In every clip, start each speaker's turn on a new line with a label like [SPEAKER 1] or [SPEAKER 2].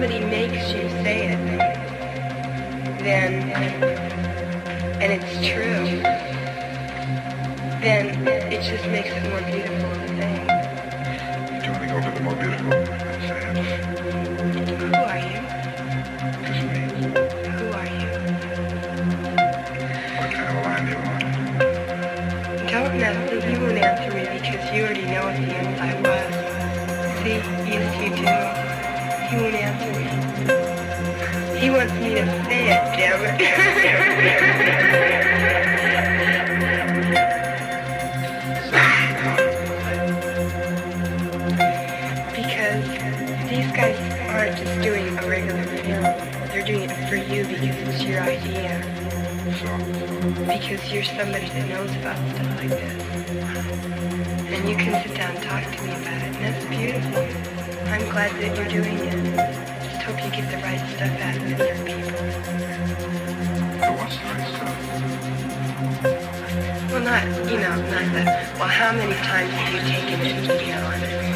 [SPEAKER 1] somebody makes you say it, then, and it's true, then it just makes it more beautiful glad that knows about stuff like this. And you can sit down talk to me about it and that's beautiful. I'm glad that you're doing it. Just hope you get the right stuff out of it well, how many times have you taken it, you know, and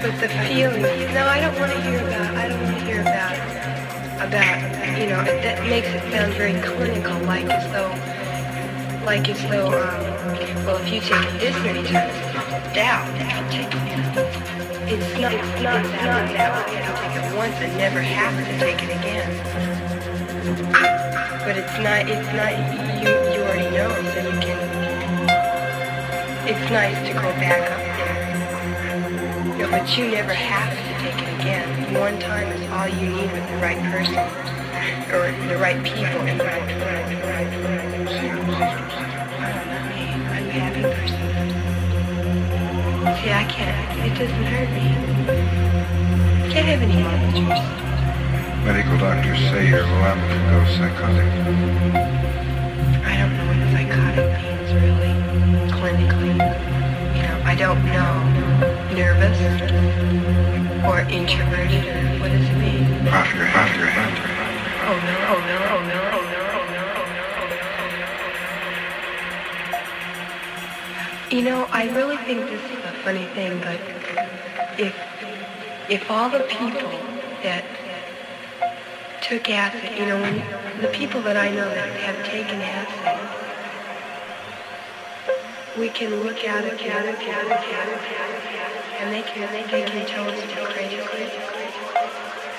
[SPEAKER 1] but the feeling, no, I don't want to hear about, I don't want to hear about, about, you know, it, that makes it sound very clinical, like as though, like as though, um, well, if you take it this many times, doubt, it's not, it's not, it's not that way, can take it once and never have to take it again. But it's not, it's not, you, you so you can, it's nice to go back up there. But you never have to take it again. One time is all you need with the right person, or the right people in the right, me. I'm a happy person. See, I can't, it doesn't hurt me. Can't have any monsters.
[SPEAKER 2] Medical doctors say you're liable to go psychotic.
[SPEAKER 1] Don't know. Nervous or introverted or what does it mean?
[SPEAKER 2] Off your head, off your head.
[SPEAKER 1] Oh no, oh no, oh no, oh no, oh no, oh no, oh no. You know, I really think this is a funny thing, but if if all the people that took acid, you know, when the people that I know that have taken acid, we can look at it, at it, at it, at it, and they can they can tell us crazy, crazy,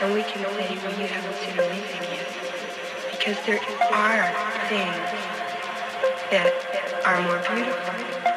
[SPEAKER 1] and we can say, well, you haven't seen anything yet, because there are things that are more beautiful.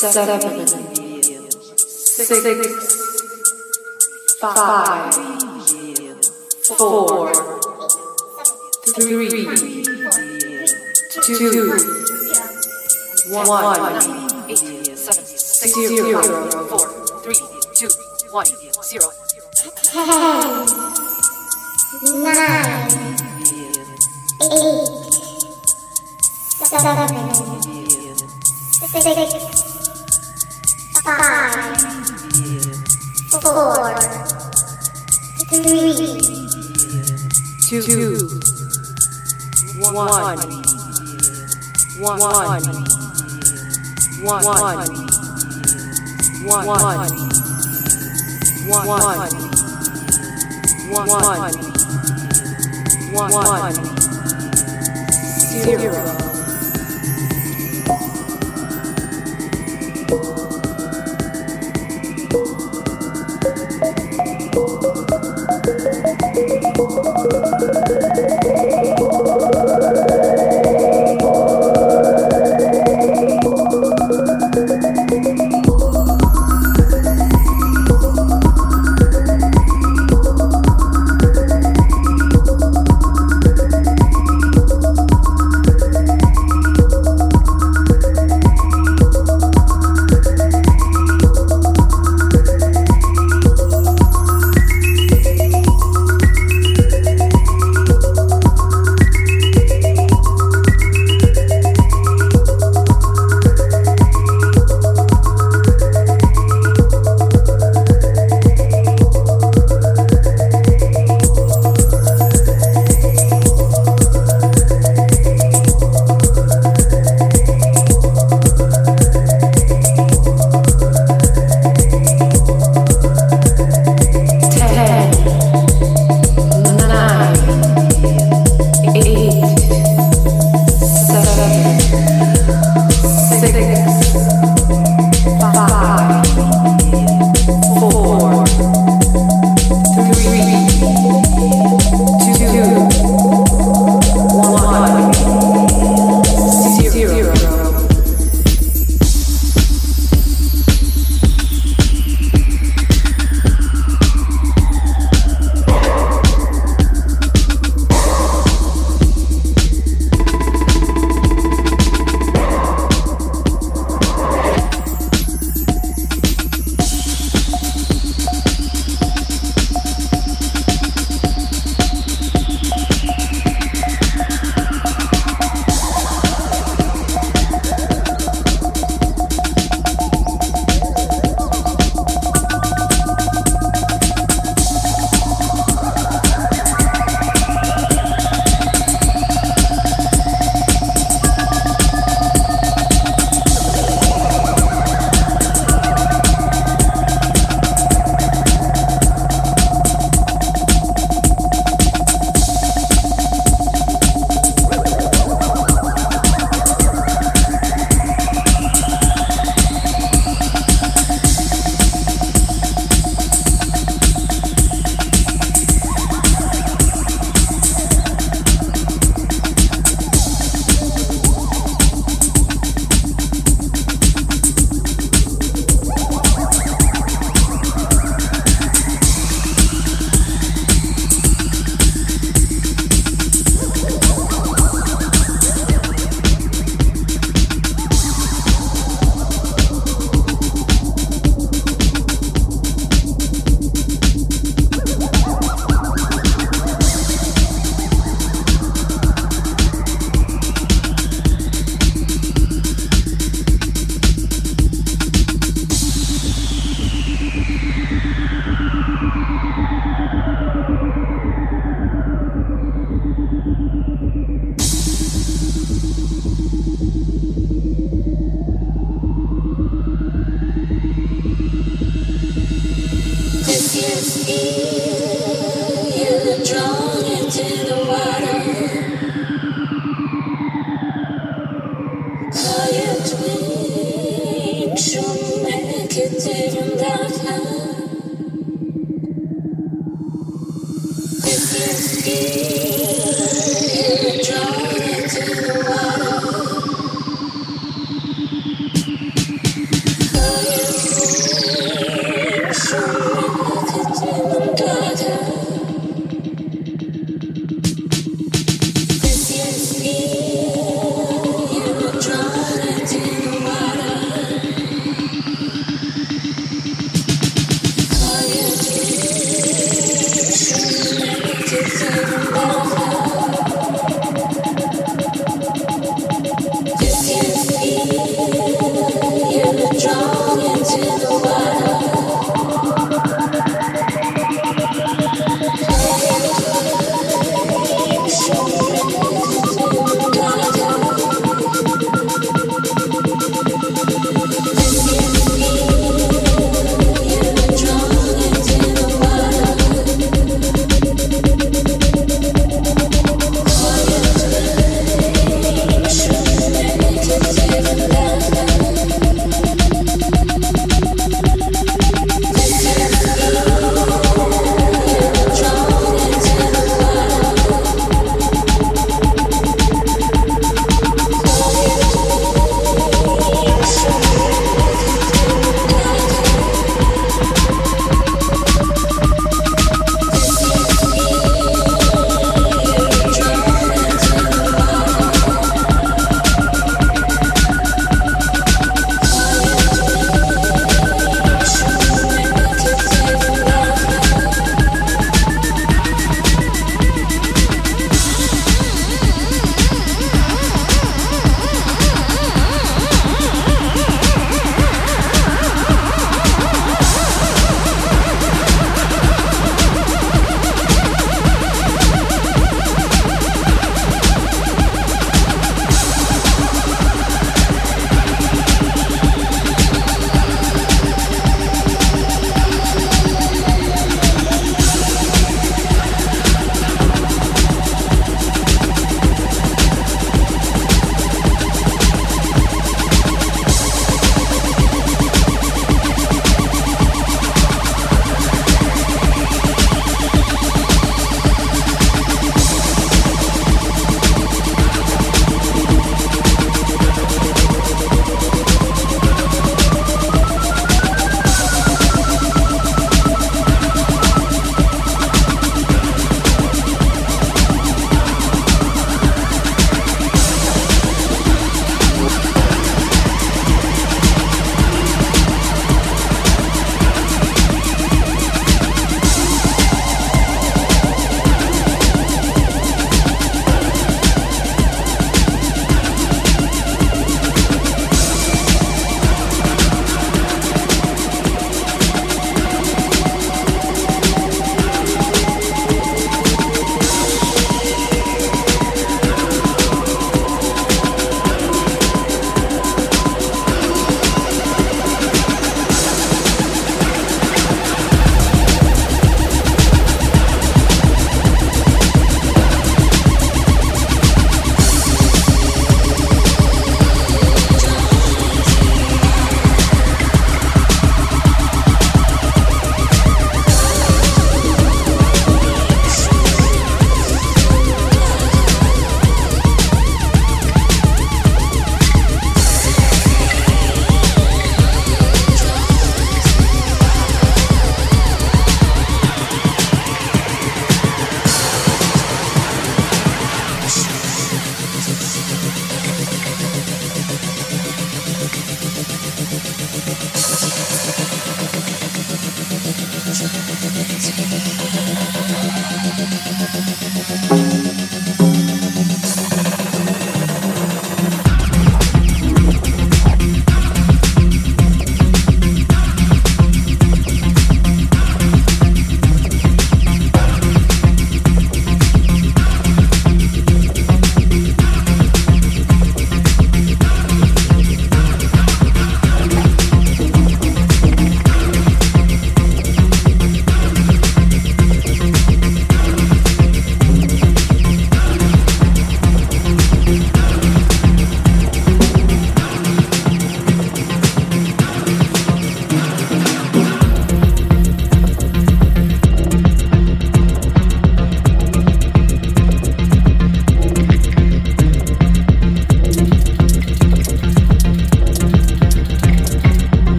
[SPEAKER 3] Seven, six, five, four, three, two, one, zero.
[SPEAKER 4] four, three, two, one, zero.
[SPEAKER 5] ten, nine, eight, seven, six, five, four, three,
[SPEAKER 3] two, one, one, one, one, one, one, one, one, zero.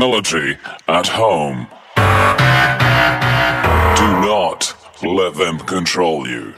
[SPEAKER 6] Technology at home. Do not let them control you.